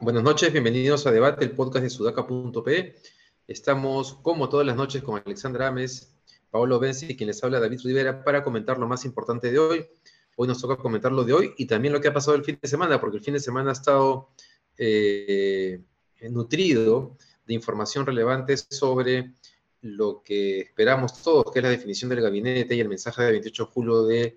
Buenas noches, bienvenidos a Debate, el podcast de sudaca.p. Estamos, como todas las noches, con Alexandra Ames, Paolo Benzi, quien les habla David Rivera, para comentar lo más importante de hoy. Hoy nos toca comentar lo de hoy y también lo que ha pasado el fin de semana, porque el fin de semana ha estado eh, nutrido de información relevante sobre lo que esperamos todos, que es la definición del gabinete y el mensaje del 28 de julio del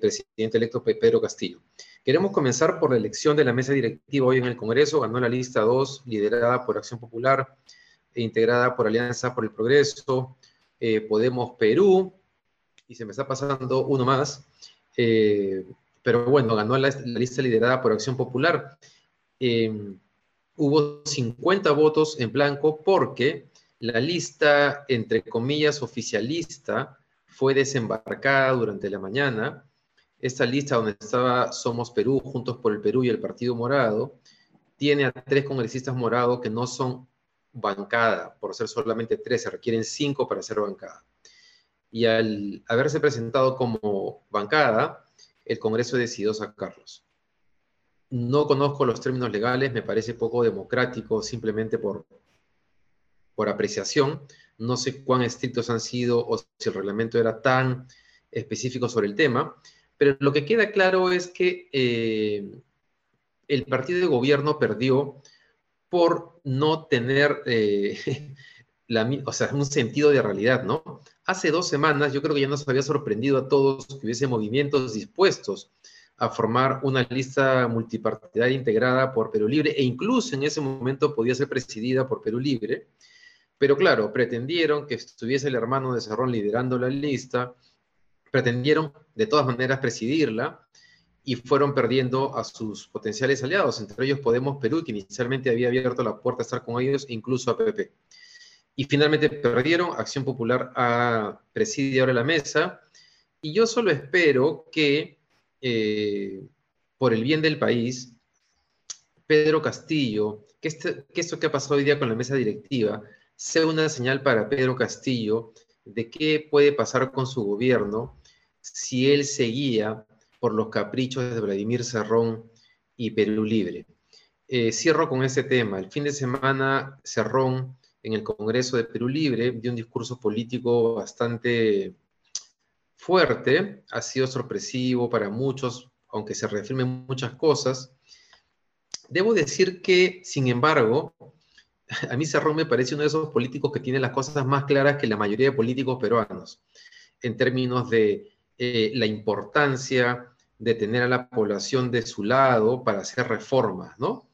presidente electo Pedro Castillo. Queremos comenzar por la elección de la mesa directiva hoy en el Congreso. Ganó la lista 2, liderada por Acción Popular e integrada por Alianza por el Progreso, eh, Podemos Perú, y se me está pasando uno más. Eh, pero bueno, ganó la, lista liderada por Acción Popular. Hubo 50 votos en blanco porque la lista, entre comillas, oficialista fue desembarcada durante la mañana esta lista donde estaba Somos Perú, Juntos por el Perú y el Partido Morado, tiene a tres congresistas morados que no son bancada, por ser solamente tres, se requieren cinco para ser bancada. Y al haberse presentado como bancada, el Congreso decidió sacarlos. No conozco los términos legales, me parece poco democrático simplemente por, por apreciación. No sé cuán estrictos han sido o si el reglamento era tan específico sobre el tema, pero lo que queda claro es que eh, el partido de gobierno perdió por no tener eh, o sea, un sentido de realidad, ¿no? Hace dos semanas yo creo que ya nos había sorprendido a todos que hubiese movimientos dispuestos a formar una lista multipartidaria integrada por Perú Libre e incluso en ese momento podía ser presidida por Perú Libre. Pero claro, pretendieron que estuviese el hermano de Cerrón liderando la lista, pretendieron de todas maneras presidirla y fueron perdiendo a sus potenciales aliados, entre ellos Podemos Perú, que inicialmente había abierto la puerta a estar con ellos, incluso a PP. Y finalmente perdieron, Acción Popular a presidir ahora la mesa, y yo solo espero que, eh, por el bien del país, Pedro Castillo, que, este, que esto que ha pasado hoy día con la mesa directiva, sea una señal para Pedro Castillo de qué puede pasar con su gobierno si él seguía por los caprichos de Vladimir Cerrón y Perú Libre. Eh, cierro con ese tema. El fin de semana, Cerrón, en el Congreso de Perú Libre, dio un discurso político bastante fuerte, ha sido sorpresivo para muchos, aunque se reafirmen muchas cosas. Debo decir que, sin embargo, a mí Cerrón me parece uno de esos políticos que tiene las cosas más claras que la mayoría de políticos peruanos, en términos de eh, la importancia de tener a la población de su lado para hacer reformas, ¿no?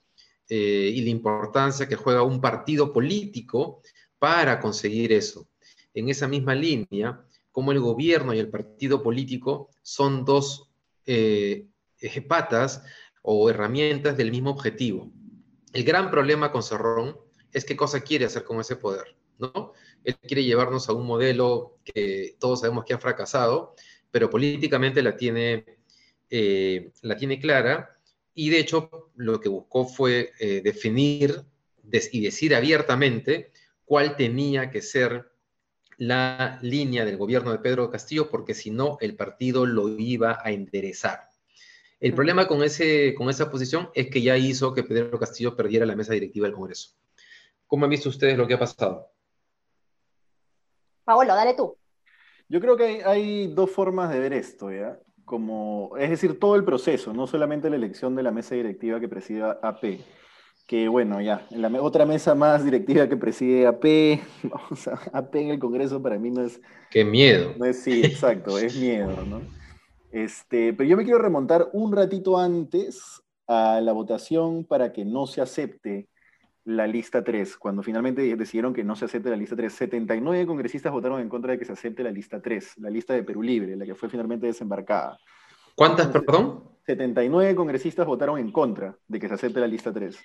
Eh, y la importancia que juega un partido político para conseguir eso. En esa misma línea, como el gobierno y el partido político son dos eh, patas o herramientas del mismo objetivo. El gran problema con Cerrón es qué cosa quiere hacer con ese poder, ¿no? Él quiere llevarnos a un modelo que todos sabemos que ha fracasado, pero políticamente la tiene, eh, la tiene clara y de hecho lo que buscó fue eh, definir y decir abiertamente cuál tenía que ser la línea del gobierno de Pedro Castillo, porque si no, el partido lo iba a enderezar. El problema con, ese, con esa posición es que ya hizo que Pedro Castillo perdiera la mesa directiva del Congreso. ¿Cómo han visto ustedes lo que ha pasado? Paolo, dale tú. Yo creo que hay, dos formas de ver esto, ¿ya? Como, es decir, todo el proceso, no solamente la elección de la mesa directiva que preside AP, que bueno, ya, la otra mesa más directiva que preside AP, vamos a, AP en el Congreso para mí no es... ¡Qué miedo! No es, sí, exacto, es miedo, ¿no? Este, pero yo me quiero remontar un ratito antes a la votación para que no se acepte la lista 3, cuando finalmente decidieron que no se acepte la lista 3. 79 congresistas votaron en contra de que se acepte la lista 3, la lista de Perú Libre, la que fue finalmente desembarcada. ¿Cuántas, perdón? 79 congresistas votaron en contra de que se acepte la lista 3.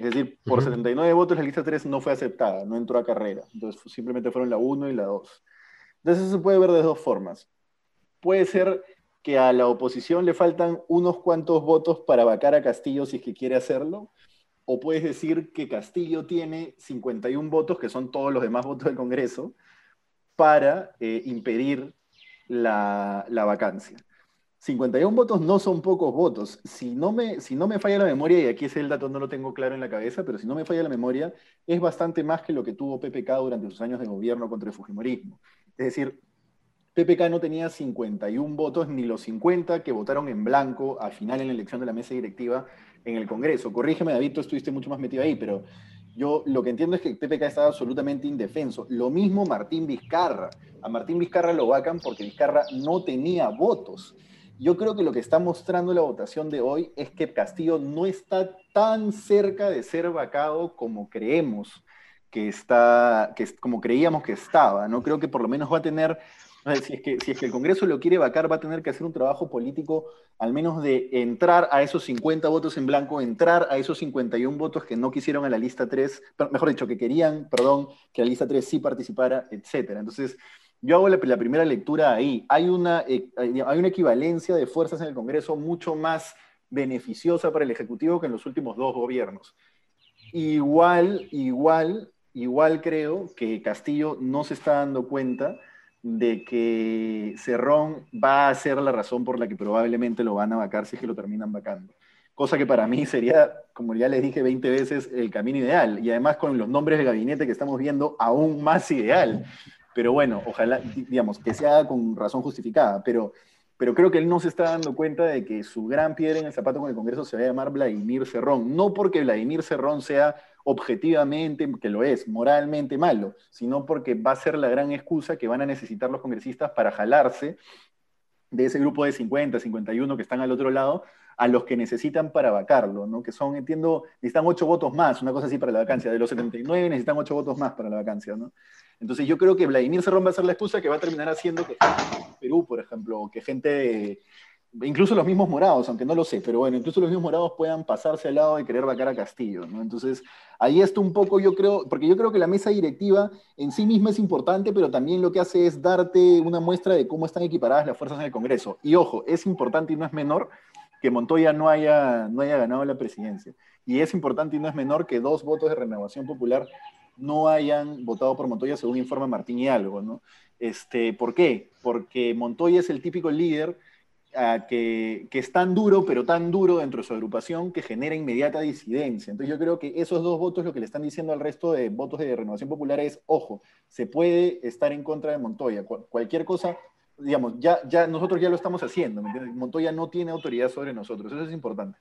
Es decir, por 79 votos la lista 3 no fue aceptada, no entró a carrera. Entonces simplemente fueron la 1 y la 2. Entonces eso se puede ver de dos formas. Puede ser que a la oposición le faltan unos cuantos votos para vacar a Castillo si es que quiere hacerlo, o puedes decir que Castillo tiene 51 votos, que son todos los demás votos del Congreso, para eh, impedir la, vacancia. 51 votos no son pocos votos. Si no, me, si no me falla la memoria, y aquí es el dato, no lo tengo claro en la cabeza, pero si no me falla la memoria, es bastante más que lo que tuvo PPK durante sus años de gobierno contra el Fujimorismo. Es decir, PPK no tenía 51 votos, ni los 50 que votaron en blanco al final en la elección de la mesa directiva en el Congreso. Corrígeme, David, tú estuviste mucho más metido ahí, pero yo lo que entiendo es que PPK estaba absolutamente indefenso. Lo mismo Martín Vizcarra. A Martín Vizcarra lo vacan porque Vizcarra no tenía votos. Yo creo que lo que está mostrando la votación de hoy es que Castillo no está tan cerca de ser vacado como creemos que está, que, como creíamos que estaba. No creo que por lo menos va a tener si es, que, si es que el Congreso lo quiere vacar, va a tener que hacer un trabajo político, al menos de entrar a esos 50 votos en blanco, entrar a esos 51 votos que no quisieron a la lista 3, mejor dicho, que querían, perdón, que la lista 3 sí participara, etc. Entonces, yo hago la, primera lectura ahí. Hay una, eh, hay una equivalencia de fuerzas en el Congreso mucho más beneficiosa para el Ejecutivo que en los últimos dos gobiernos. Igual, igual, igual creo que Castillo no se está dando cuenta de que Cerrón va a ser la razón por la que probablemente lo van a vacar si es que lo terminan vacando. Cosa que para mí sería, como ya les dije 20 veces, el camino ideal. Y además con los nombres de gabinete que estamos viendo, aún más ideal. Pero bueno, ojalá, digamos, que se haga con razón justificada. Pero, pero creo que él no se está dando cuenta de que su gran piedra en el zapato con el Congreso se va a llamar Vladimir Cerrón. No porque Vladimir Cerrón sea objetivamente, que lo es, moralmente malo, sino porque va a ser la gran excusa que van a necesitar los congresistas para jalarse de ese grupo de 50, 51 que están al otro lado, a los que necesitan para vacarlo, ¿no? Que son, entiendo, necesitan ocho votos más, una cosa así para la vacancia. De los 79 necesitan ocho votos más para la vacancia, ¿no? Entonces yo creo que Vladimir Cerrón va a ser la excusa que va a terminar haciendo que Perú, por ejemplo, que gente incluso los mismos morados, aunque no lo sé, pero bueno, incluso los mismos morados puedan pasarse al lado de querer vacar a Castillo, ¿no? Entonces, ahí está un poco, yo creo, porque yo creo que la mesa directiva en sí misma es importante, pero también lo que hace es darte una muestra de cómo están equiparadas las fuerzas en el Congreso. Y ojo, es importante y no es menor que Montoya no haya, no haya ganado la presidencia. Y es importante y no es menor que dos votos de renovación popular no hayan votado por Montoya, según informa Martín y algo, ¿no? Este, ¿Por qué? Porque Montoya es el típico líder que, es tan duro, pero tan duro dentro de su agrupación que genera inmediata disidencia. Entonces yo creo que esos dos votos lo que le están diciendo al resto de votos de Renovación Popular es, ojo, se puede estar en contra de Montoya. cualquier cosa, digamos, ya, ya nosotros ya lo estamos haciendo, Montoya no tiene autoridad sobre nosotros, eso es importante.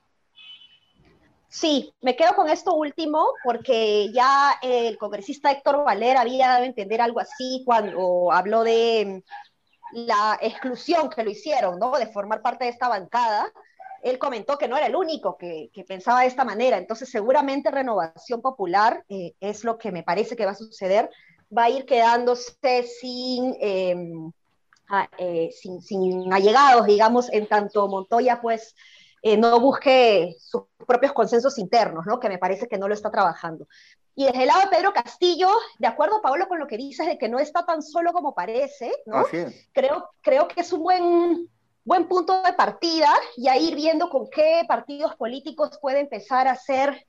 Sí, me quedo con esto último porque ya el congresista Héctor Valera había dado a entender algo así cuando habló de la exclusión que lo hicieron, ¿no? De formar parte de esta bancada, él comentó que no era el único que, pensaba de esta manera. Entonces, seguramente Renovación Popular eh, es lo que me parece que va a suceder. Va a ir quedándose sin, em, eh, sin, sin, allegados, digamos, en tanto Montoya, pues, eh, no busque sus propios consensos internos, ¿no? Que me parece que no lo está trabajando. Y desde el lado de Pedro Castillo, de acuerdo, Pablo, con lo que dices de que no está tan solo como parece, ¿no? Creo, creo que es un buen, buen punto de partida y a ir viendo con qué partidos políticos puede empezar a hacer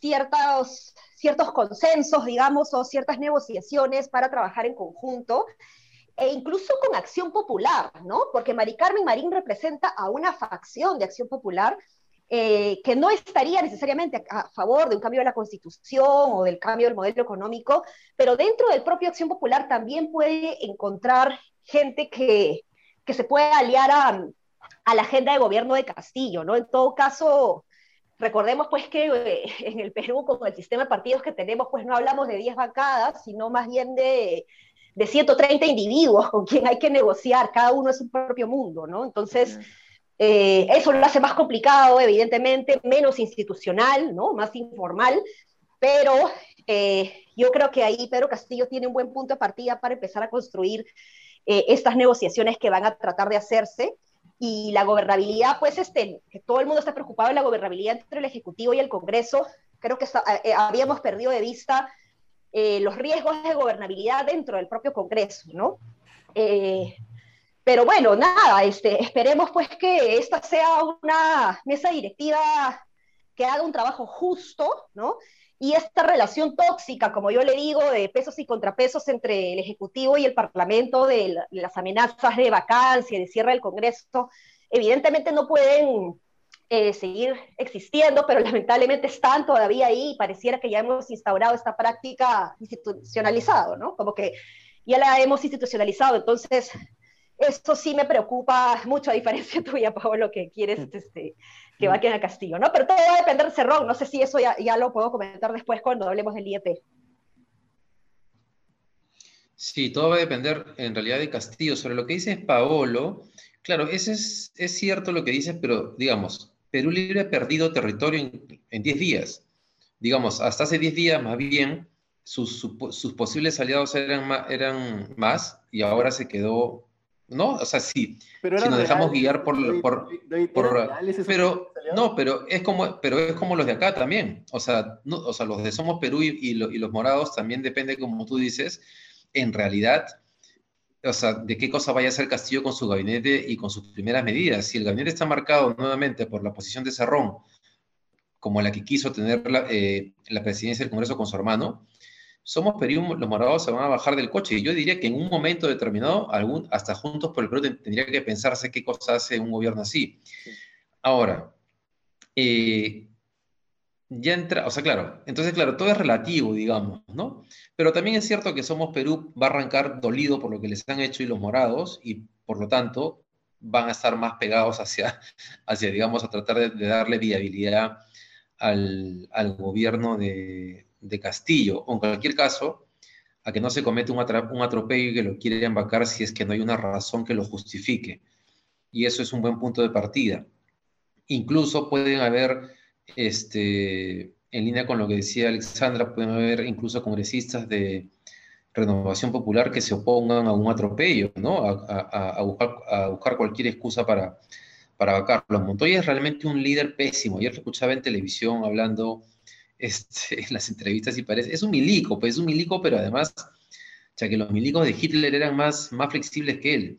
ciertos, ciertos consensos, digamos, o ciertas negociaciones para trabajar en conjunto, e incluso con Acción Popular, ¿no? Porque Mari Carmen Marín representa a una facción de Acción Popular eh, que no estaría necesariamente a, favor de un cambio de la constitución o del cambio del modelo económico, pero dentro del propio Acción Popular también puede encontrar gente que, que se puede aliar a, la agenda de gobierno de Castillo, ¿no? En todo caso, recordemos pues que eh, en el Perú, con el sistema de partidos que tenemos, pues no hablamos de 10 bancadas, sino más bien de, de 130 individuos con quien hay que negociar, cada uno es un propio mundo, ¿no? Entonces... Eh, eso lo hace más complicado, evidentemente, menos institucional, ¿no? más informal, pero eh, yo creo que ahí Pedro Castillo tiene un buen punto de partida para empezar a construir eh, estas negociaciones que van a tratar de hacerse. Y la gobernabilidad, pues, este, que todo el mundo está preocupado en la gobernabilidad entre el Ejecutivo y el Congreso, creo que habíamos perdido de vista los riesgos de gobernabilidad dentro del propio Congreso, ¿no? Pero bueno, nada, este, esperemos pues que esta sea una mesa directiva que haga un trabajo justo, ¿no? Y esta relación tóxica, como yo le digo, de pesos y contrapesos entre el Ejecutivo y el Parlamento, de, las amenazas de vacancia, de cierre del Congreso, evidentemente no pueden eh, seguir existiendo, pero lamentablemente están todavía ahí y pareciera que ya hemos instaurado esta práctica institucionalizado, ¿no? Como que ya la hemos institucionalizado, entonces eso sí me preocupa mucho, a diferencia tuya, Pablo, que quieres este, que va a Castillo, ¿no? Pero todo va a depender de Cerrón, no sé si eso ya, ya lo puedo comentar después cuando hablemos del IEP. Sí, todo va a depender en realidad de Castillo. Sobre lo que dice Paolo, claro, ese es, es cierto lo que dices, pero digamos, Perú Libre ha perdido territorio en 10 días. Digamos, hasta hace 10 días más bien, sus, sus, posibles aliados eran eran más y ahora se quedó ¿no? O sea, sí, pero si nos dejamos guiar por... por, pero, no, pero es, como, pero es como los de acá también. O sea, no, o sea los de Somos Perú y, los morados también depende, como tú dices, en realidad, o sea, de qué cosa vaya a hacer Castillo con su gabinete y con sus primeras medidas. Si el gabinete está marcado nuevamente por la posición de Cerrón, como la que quiso tener la, eh, la presidencia del Congreso con su hermano, somos Perú, los morados se van a bajar del coche. Y yo diría que en un momento determinado, algún, hasta Juntos por el Perú tendría que pensarse qué cosa hace un gobierno así. Ahora, eh, ya entra, o sea, claro, entonces, claro, todo es relativo, digamos, ¿no? Pero también es cierto que Somos Perú va a arrancar dolido por lo que les han hecho y los morados, y por lo tanto van a estar más pegados hacia, hacia digamos, a tratar de, darle viabilidad al, gobierno de, Castillo, o en cualquier caso, a que no se cometa un, atropello y que lo quiera embarcar si es que no hay una razón que lo justifique. Y eso es un buen punto de partida. Incluso pueden haber, este, en línea con lo que decía Alexandra, pueden haber incluso congresistas de renovación popular que se opongan a un atropello, ¿no? A, buscar, cualquier excusa para, para. Montoya es realmente un líder pésimo. Ayer lo escuchaba en televisión hablando este, en las entrevistas y parece, es un milico, pues es un milico, pero además, ya que los milicos de Hitler eran más, flexibles que él.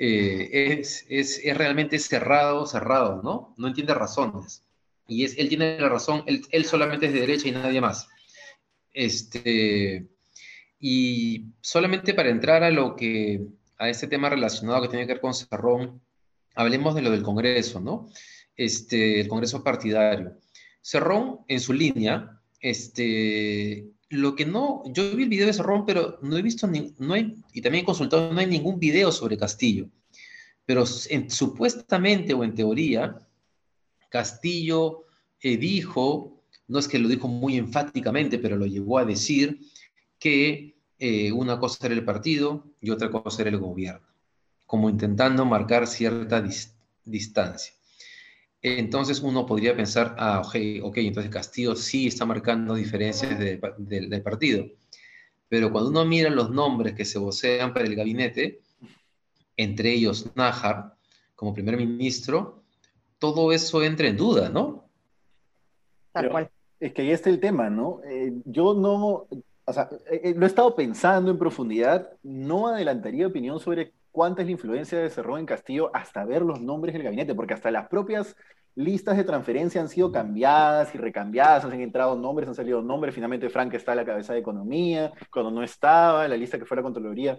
Eh, es, es, es, realmente cerrado, cerrado, ¿no? No entiende razones. Y es, él tiene la razón, él, solamente es de derecha y nadie más. Este, y solamente para entrar a lo que, a este tema relacionado que tiene que ver con Cerrón, hablemos de lo del Congreso, ¿no? Este, el Congreso partidario. Cerrón, en su línea, este, lo que no, yo vi el video de Cerrón, pero no he visto, no hay, y también he consultado, no hay ningún video sobre Castillo. Pero supuestamente o en teoría, Castillo eh, dijo, no es que lo dijo muy enfáticamente, pero lo llegó a decir, que eh, una cosa era el partido y otra cosa era el gobierno, como intentando marcar cierta distancia entonces uno podría pensar, ah, entonces Castillo sí está marcando diferencias del partido. Pero cuando uno mira los nombres que se vocean para el gabinete, entre ellos Nájar como primer ministro, todo eso entra en duda, ¿no? Tal cual. Es que ahí está el tema, ¿no? Eh, yo no, o sea, eh, eh, lo he estado pensando en profundidad, no adelantaría opinión sobre cuánta es la influencia de Cerrón en Castillo hasta ver los nombres del gabinete, porque hasta las propias listas de transferencia han sido cambiadas y recambiadas, han entrado nombres, han salido nombres, finalmente Frank está a la cabeza de economía, cuando no estaba, en la lista que fue la Contraloría.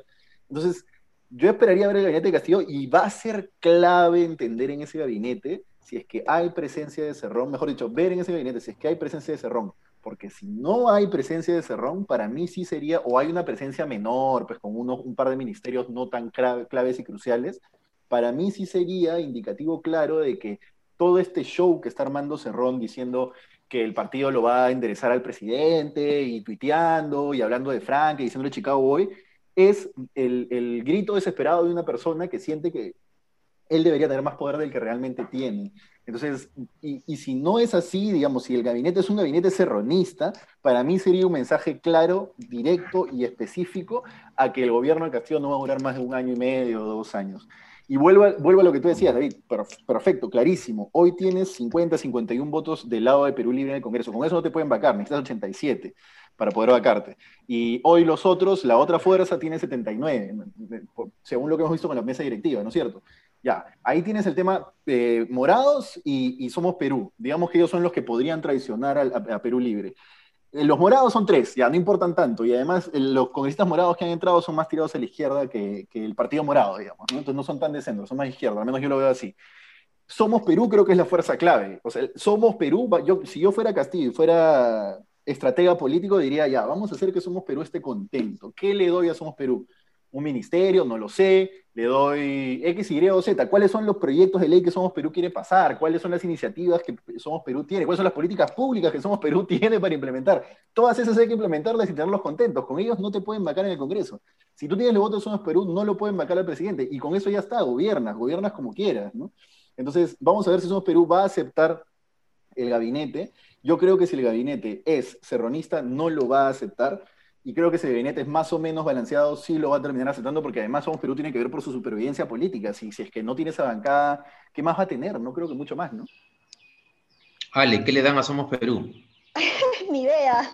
Entonces, yo esperaría ver el gabinete de Castillo y va a ser clave entender en ese gabinete si es que hay presencia de Cerrón, mejor dicho, ver en ese gabinete si es que hay presencia de Cerrón, porque si no hay presencia de Cerrón, para mí sí sería, o hay una presencia menor, pues con uno, un par de ministerios no tan claves y cruciales, para mí sí sería indicativo claro de que todo este show que está armando Cerrón diciendo que el partido lo va a enderezar al presidente y tuiteando y hablando de Frank y diciéndole Chicago Boy, es el, el grito desesperado de una persona que siente que él debería tener más poder del que realmente tiene. Entonces, y, si no es así, digamos, si el gabinete es un gabinete serronista, para mí sería un mensaje claro, directo y específico a que el gobierno de Castillo no va a durar más de un año y medio o dos años. Y vuelvo a, a lo que tú decías, David, perfecto, clarísimo. Hoy tienes 50, 51 votos del lado de Perú Libre en el Congreso. Con eso no te pueden vacar, necesitas 87 para poder vacarte. Y hoy los otros, la otra fuerza tiene 79, según lo que hemos visto con la mesa directiva, ¿no es cierto? Ya, ahí tienes el tema eh, morados y, Somos Perú. Digamos que ellos son los que podrían traicionar a, Perú Libre. Eh, los morados son tres, ya no importan tanto. Y además, los congresistas morados que han entrado son más tirados a la izquierda que, el partido morado, digamos. Entonces no son tan de centro, son más izquierda, al menos yo lo veo así. Somos Perú creo que es la fuerza clave. O sea, Somos Perú, yo, si yo fuera Castillo y fuera estratega político, diría ya, vamos a hacer que Somos Perú esté contento. ¿Qué le doy a Somos Perú? Un ministerio, no lo sé, le doy X, Y o Z. ¿Cuáles son los proyectos de ley que Somos Perú quiere pasar? ¿Cuáles son las iniciativas que Somos Perú tiene? ¿Cuáles son las políticas públicas que Somos Perú tiene para implementar? Todas esas hay que implementarlas y tenerlos contentos. Con ellos no te pueden vacar en el Congreso. Si tú tienes el voto de Somos Perú, no lo pueden vacar al presidente. Y con eso ya está, gobiernas, gobiernas como quieras. Entonces, vamos a ver si Somos Perú va a aceptar el gabinete. Yo creo que si el gabinete es serronista, no lo va a aceptar y creo que ese gabinete es más o menos balanceado, sí lo va a terminar aceptando, porque además Somos Perú tiene que ver por su supervivencia política. Si, si es que no tiene esa bancada, ¿qué más va a tener? No creo que mucho más, ¿no? Ale, ¿qué le dan a Somos Perú? Ni idea.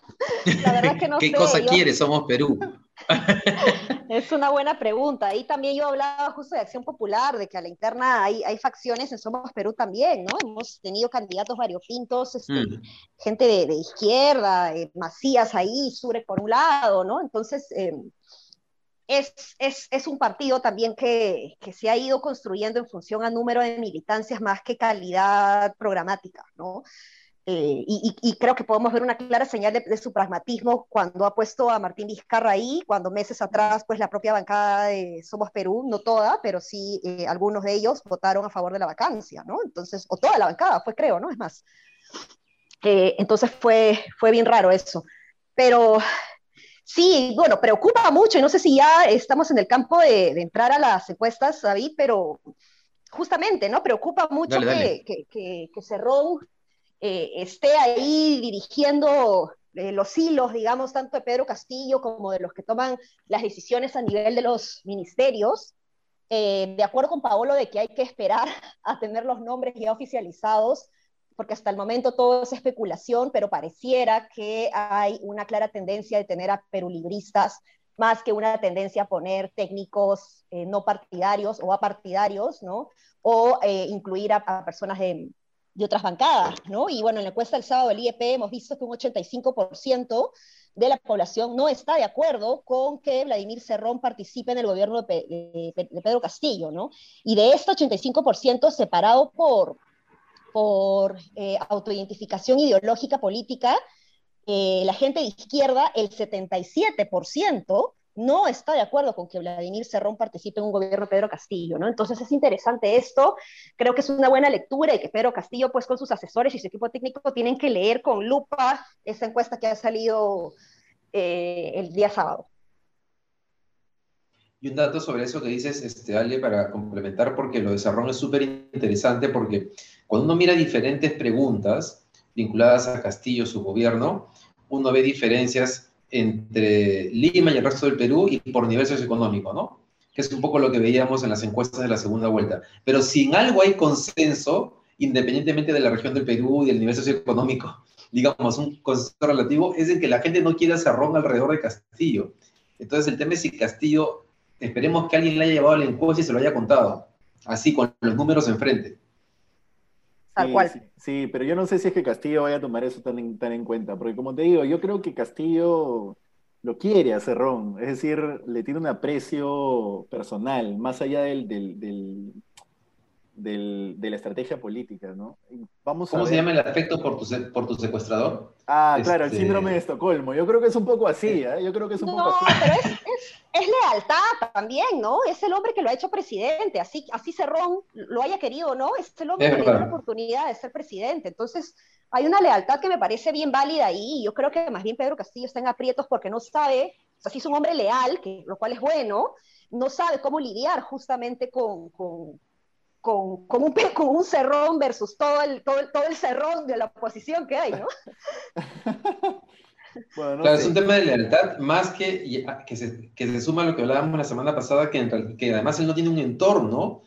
La verdad es que no ¿Qué cosa quiere Somos Perú? es una buena pregunta. Ahí también yo hablaba justo de Acción Popular, de que a la interna hay, hay facciones en Somos Perú también, ¿no? Hemos tenido candidatos variopintos, este, mm. gente de, izquierda, eh, Macías ahí, Sure por un lado, ¿no? Entonces, eh, es, es, es, un partido también que, que, se ha ido construyendo en función a número de militancias más que calidad programática, ¿no? Eh, y, creo que podemos ver una clara señal de, su pragmatismo cuando ha puesto a Martín Vizcarra ahí, cuando meses atrás, pues la propia bancada de Somos Perú, no toda, pero sí eh, algunos de ellos votaron a favor de la vacancia, ¿no? Entonces, o toda la bancada fue, creo, ¿no? Es más. Eh, entonces fue, fue bien raro eso. Pero sí, bueno, preocupa mucho, y no sé si ya estamos en el campo de, entrar a las encuestas, David, pero justamente, ¿no? Preocupa mucho Que, que, que, que Cerrón eh, esté ahí dirigiendo eh, los hilos, digamos, tanto de Pedro Castillo como de los que toman las decisiones a nivel de los ministerios. Eh, de acuerdo con Paolo de que hay que esperar a tener los nombres ya oficializados, porque hasta el momento todo es especulación, pero pareciera que hay una clara tendencia de tener a perulibristas más que una tendencia a poner técnicos no partidarios o apartidarios, ¿no? O incluir a personas de, de otras bancadas, ¿no? Y bueno, en la encuesta del sábado del IEP hemos visto que un 85% de la población no está de acuerdo con que Vladimir Cerrón participe en el gobierno de, Pedro Castillo, ¿no? Y de este 85% separado por, por eh, autoidentificación ideológica política, eh, la gente de izquierda, el 77%, no está de acuerdo con que Vladimir Cerrón participe en un gobierno de Pedro Castillo, ¿no? Entonces es interesante esto, creo que es una buena lectura y que Pedro Castillo, pues con sus asesores y su equipo técnico, tienen que leer con lupa esa encuesta que ha salido eh, el día sábado. Y un dato sobre eso que dices, este, Ale, para complementar, porque lo de Cerrón es súper interesante, porque cuando uno mira diferentes preguntas vinculadas a Castillo, su gobierno, uno ve diferencias entre Lima y el resto del Perú y por nivel socioeconómico, ¿no? Que es un poco lo que veíamos en las encuestas de la segunda vuelta. Pero si en algo hay consenso, independientemente de la región del Perú y del nivel socioeconómico, digamos, un consenso relativo, es en que la gente no quiera cerrón alrededor de Castillo. Entonces el tema es si Castillo, esperemos que alguien le haya llevado la encuesta y se lo haya contado, así con los números enfrente sí, pero yo no sé si es que Castillo vaya a tomar eso tan en, tan en cuenta, porque como te digo, yo creo que Castillo lo quiere a Cerrón, es decir, le tiene un aprecio personal, más allá del, del, de la estrategia política, ¿no? Vamos ¿Cómo se llama el afecto por tu, por tu secuestrador? Ah, claro, el este, síndrome de Estocolmo. Yo creo que es un poco así, ¿eh? Yo creo que es un poco así. pero es, es, lealtad también, ¿no? Es el hombre que lo ha hecho presidente, así, así Cerrón lo haya querido o no, es el hombre que le dio la oportunidad de ser presidente. Entonces, hay una lealtad que me parece bien válida ahí. Yo creo que más bien Pedro Castillo está en aprietos porque no sabe, o sea, si es un hombre leal, que, lo cual es bueno, no sabe cómo lidiar justamente con, con con, con, un, con un cerrón versus todo el, todo, el, todo el cerrón de la oposición que hay, ¿no? bueno, claro, es un tema de lealtad, más que que se, que se suma a lo que hablábamos la semana pasada, que, que además él no tiene un entorno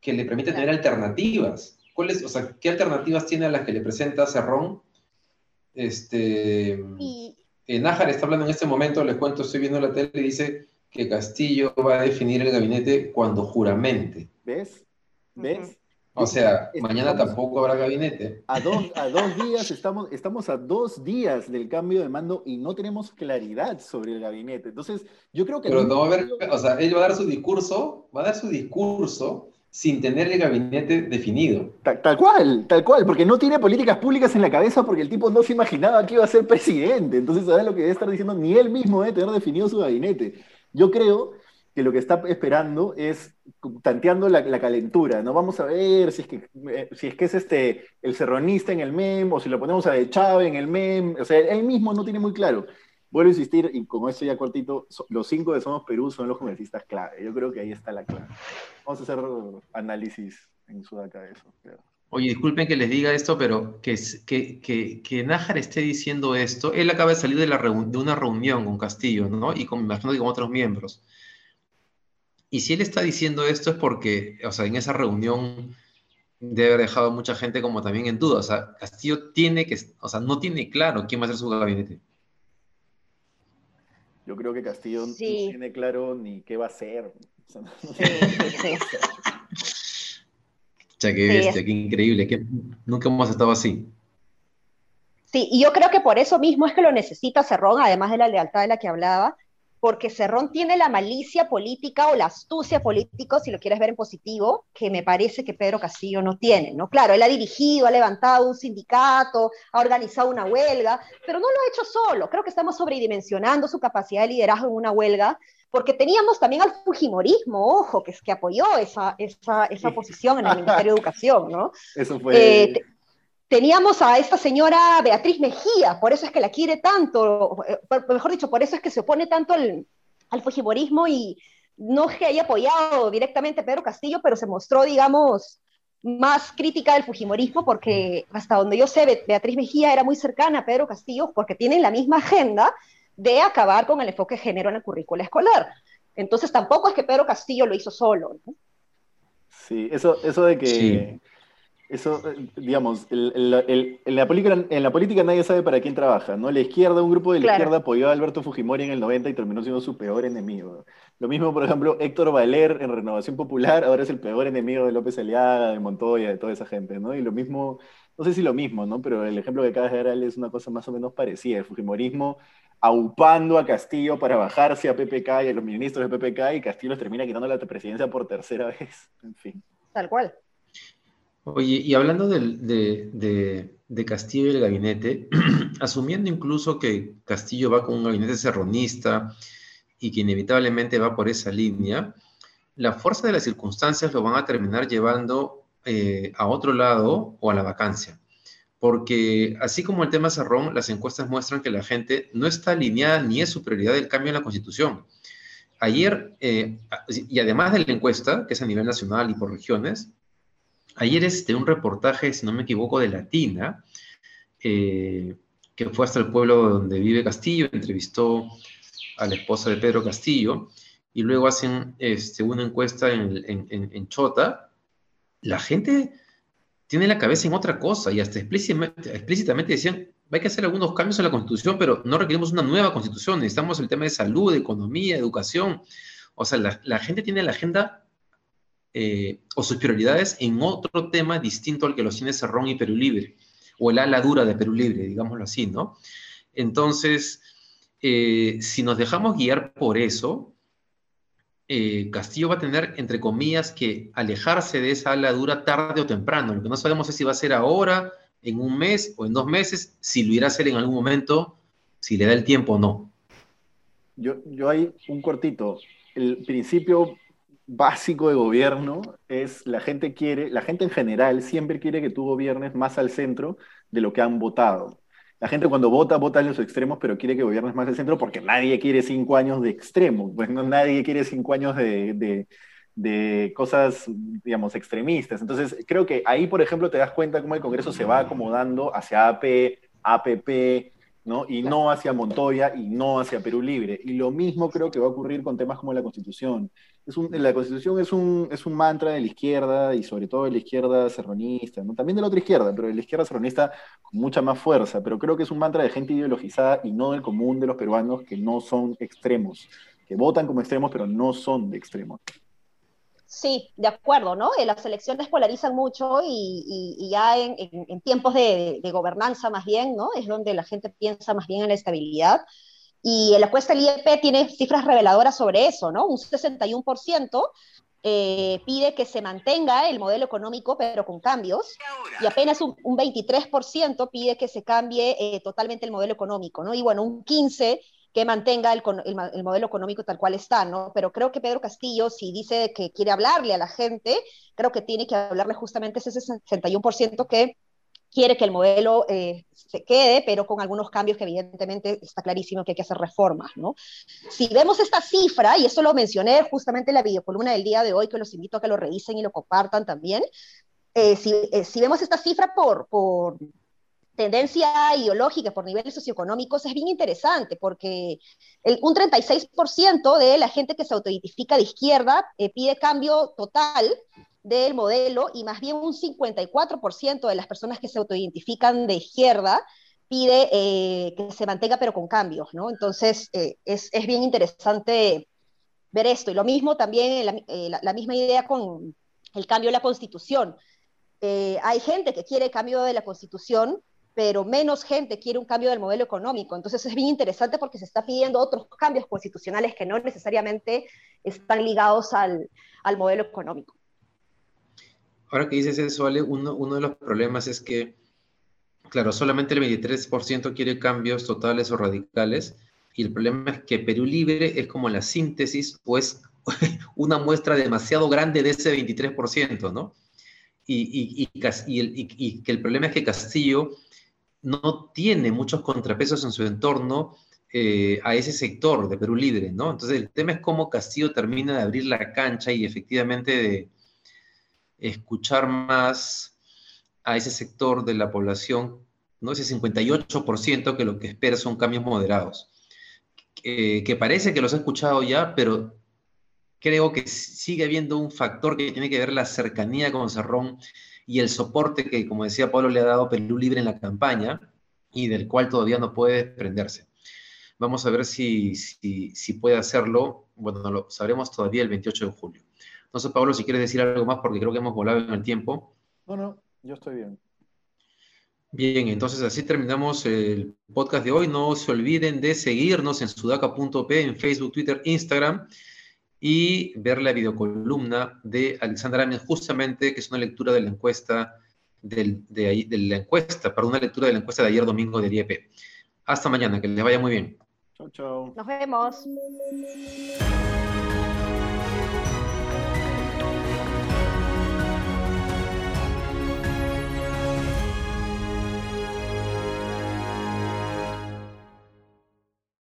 que le permite tener alternativas. ¿Cuáles, o sea, ¿qué alternativas tiene a las que le presenta Cerrón? Este, y... Nájar está hablando en este momento, les cuento, estoy viendo la tele y dice que Castillo va a definir el gabinete cuando juramente. ¿Ves? ¿Ves? O sea, mañana tampoco habrá gabinete. A dos, a dos días, estamos, estamos a dos días del cambio de mando y no tenemos claridad sobre el gabinete. Entonces, yo creo que... Pero no va a haber, o sea, él va a dar su discurso, va a dar su discurso sin tener el gabinete definido. Tal, cual, tal cual, porque no tiene políticas públicas en la cabeza porque el tipo no se imaginaba que iba a ser presidente. Entonces, ¿sabes lo que debe estar diciendo? Ni él mismo debe tener definido su gabinete. Yo creo que lo que está esperando es tanteando la, calentura, ¿no? Vamos a ver si es que, eh, si es, que es este, el serronista en el MEM o si lo ponemos a De Chávez en el MEM, o sea, él mismo no tiene muy claro. Vuelvo a insistir, y como esto ya cortito, los cinco de Somos Perú son los congresistas clave. Yo creo que ahí está la clave. Vamos a hacer análisis en Sudaca de eso. Oye, disculpen que les diga esto, pero que, que, que, que Nájar esté diciendo esto, él acaba de salir de, la de una reunión con Castillo, ¿no? Y con, imagino que con otros miembros. Y si él está diciendo esto es porque, o sea, en esa reunión debe haber dejado mucha gente como también en duda. O sea, Castillo tiene que, o sea, no tiene claro quién va a ser su gabinete. Yo creo que Castillo no tiene claro ni qué va a hacer. O sea, qué bestia, qué increíble, que nunca hemos estado así. Sí, y yo creo que por eso mismo es que lo necesita Cerrón, además de la lealtad de la que hablaba, porque Cerrón tiene la malicia política o la astucia política, si lo quieres ver en positivo, que me parece que Pedro Castillo no tiene, ¿no? Claro, él ha dirigido, ha levantado un sindicato, ha organizado una huelga, pero no lo ha hecho solo. Creo que estamos sobredimensionando su capacidad de liderazgo en una huelga, porque teníamos también al Fujimorismo, ojo, que es que apoyó esa, esa, esa posición en el Ministerio de Educación, ¿no? Eso fue... Eh, teníamos a esta señora Beatriz Mejía, por eso es que la quiere tanto, eh, mejor dicho, por eso es que se opone tanto al, al Fujimorismo y no es que haya apoyado directamente a Pedro Castillo, pero se mostró, digamos, más crítica del Fujimorismo porque hasta donde yo sé, Beatriz Mejía era muy cercana a Pedro Castillo porque tienen la misma agenda de acabar con el enfoque de género en la currícula escolar. Entonces tampoco es que Pedro Castillo lo hizo solo. Sí, eso, eso de que... Eso, eh, digamos, en, la política, en la política nadie sabe para quién trabaja, ¿no? La izquierda, un grupo de la izquierda apoyó a Alberto Fujimori en el 90 y terminó siendo su peor enemigo. Lo mismo, por ejemplo, Héctor Valer en Renovación Popular, ahora es el peor enemigo de López Aliaga, de Montoya, de toda esa gente, ¿no? Y lo mismo, no sé si lo mismo, ¿no? Pero el ejemplo que acabas de dar es una cosa más o menos parecida. El Fujimorismo aupando a Castillo para bajarse a PPK y a los ministros de PPK y Castillo les termina quitando la presidencia por tercera vez. En fin. Tal cual. Oye, y hablando de, Castillo y el gabinete, asumiendo incluso que Castillo va con un gabinete serronista y que inevitablemente va por esa línea, la fuerza de las circunstancias lo van a terminar llevando eh, a otro lado o a la vacancia. Porque así como el tema Cerrón, las encuestas muestran que la gente no está alineada ni es su prioridad el cambio en la Constitución. Ayer, eh, y además de la encuesta, que es a nivel nacional y por regiones, Ayer este, un reportaje, si no me equivoco, de Latina, eh, que fue hasta el pueblo donde vive Castillo, entrevistó a la esposa de Pedro Castillo, y luego hacen este, una encuesta en, Chota. La gente tiene la cabeza en otra cosa y hasta explícitamente, explícitamente decían, hay que hacer algunos cambios en la constitución, pero no requerimos una nueva constitución, necesitamos el tema de salud, de economía, educación. O sea, la, la gente tiene la agenda eh, o sus prioridades en otro tema distinto al que los tiene Cerrón y Perú Libre, o el ala dura de Perú Libre, digámoslo así, ¿no? Entonces, eh, si nos dejamos guiar por eso, eh, Castillo va a tener, entre comillas, que alejarse de esa ala dura tarde o temprano. Lo que no sabemos es si va a ser ahora, en un mes o en dos meses, si lo irá a hacer en algún momento, si le da el tiempo o no. Yo, yo hay un cortito. El principio básico de gobierno es la gente quiere, la gente en general siempre quiere que tú gobiernes más al centro de lo que han votado. La gente cuando vota, vota en los extremos, pero quiere que gobiernes más al centro porque nadie quiere cinco años de extremo. Pues no, nadie quiere cinco años de, de, cosas, digamos, extremistas. Entonces, creo que ahí, por ejemplo, te das cuenta cómo el Congreso se va acomodando hacia AP, APP, ¿no? Y no hacia Montoya y no hacia Perú Libre. Y lo mismo creo que va a ocurrir con temas como la Constitución la Constitución es un, es un mantra de la izquierda y sobre todo de la izquierda serronista, ¿no? también de la otra izquierda, pero de la izquierda serronista con mucha más fuerza, pero creo que es un mantra de gente ideologizada y no del común de los peruanos que no son extremos, que votan como extremos pero no son de extremos. Sí, de acuerdo, ¿no? Eh, las elecciones polarizan mucho y, ya en, tiempos de, gobernanza más bien, ¿no? Es donde la gente piensa más bien en la estabilidad. Y la encuesta del IEP tiene cifras reveladoras sobre eso, ¿no? Un 61% eh, pide que se mantenga el modelo económico, pero con cambios, y apenas un, 23% pide que se cambie eh, totalmente el modelo económico, ¿no? Y bueno, un 15% que mantenga el, modelo económico tal cual está, ¿no? Pero creo que Pedro Castillo, si dice que quiere hablarle a la gente, creo que tiene que hablarle justamente ese 61% que quiere que el modelo eh, se quede, pero con algunos cambios que evidentemente está clarísimo que hay que hacer reformas, ¿no? Si vemos esta cifra, y esto lo mencioné justamente en la videocolumna del día de hoy, que los invito a que lo revisen y lo compartan también, eh, si, eh, si, vemos esta cifra por, por tendencia ideológica, por niveles socioeconómicos, es bien interesante, porque el, un 36% de la gente que se autoidentifica de izquierda pide cambio total del modelo y más bien un 54% de las personas que se autoidentifican de izquierda pide eh, que se mantenga pero con cambios, ¿no? Entonces eh, es, bien interesante ver esto. Y lo mismo también, eh, la, misma idea con el cambio de la constitución. hay gente que quiere cambio de la constitución, pero menos gente quiere un cambio del modelo económico. Entonces es bien interesante porque se está pidiendo otros cambios constitucionales que no necesariamente están ligados al, al modelo económico. Ahora que dices eso, Ale, uno, uno de los problemas es que, claro, solamente el 23% quiere cambios totales o radicales, y el problema es que Perú Libre es como la síntesis o es una muestra demasiado grande de ese 23%, ¿no? Y, y, y, que el problema es que Castillo no tiene muchos contrapesos en su entorno eh, a ese sector de Perú Libre, ¿no? Entonces el tema es cómo Castillo termina de abrir la cancha y efectivamente de, escuchar más a ese sector de la población, ¿no? ese 58% que lo que espera son cambios moderados. que parece que los ha escuchado ya, pero creo que sigue habiendo un factor que tiene que ver la cercanía con Cerrón y el soporte que, como decía Pablo, le ha dado Perú Libre en la campaña y del cual todavía no puede desprenderse. Vamos a ver si, si, si puede hacerlo. Bueno, lo sabremos todavía el 28 de julio. No sé, Pablo, si quieres decir algo más, porque creo que hemos volado en el tiempo. No, no, yo estoy bien. Bien, entonces así terminamos el podcast de hoy. No se olviden de seguirnos en sudaca.p, en Facebook, Twitter, Instagram y ver la videocolumna de Alexandra Ames, justamente, que es una lectura de la encuesta de, de, la encuesta, para una lectura de la encuesta de ayer domingo de IEP. Hasta mañana, que les vaya muy bien. Chao, chao. Nos vemos.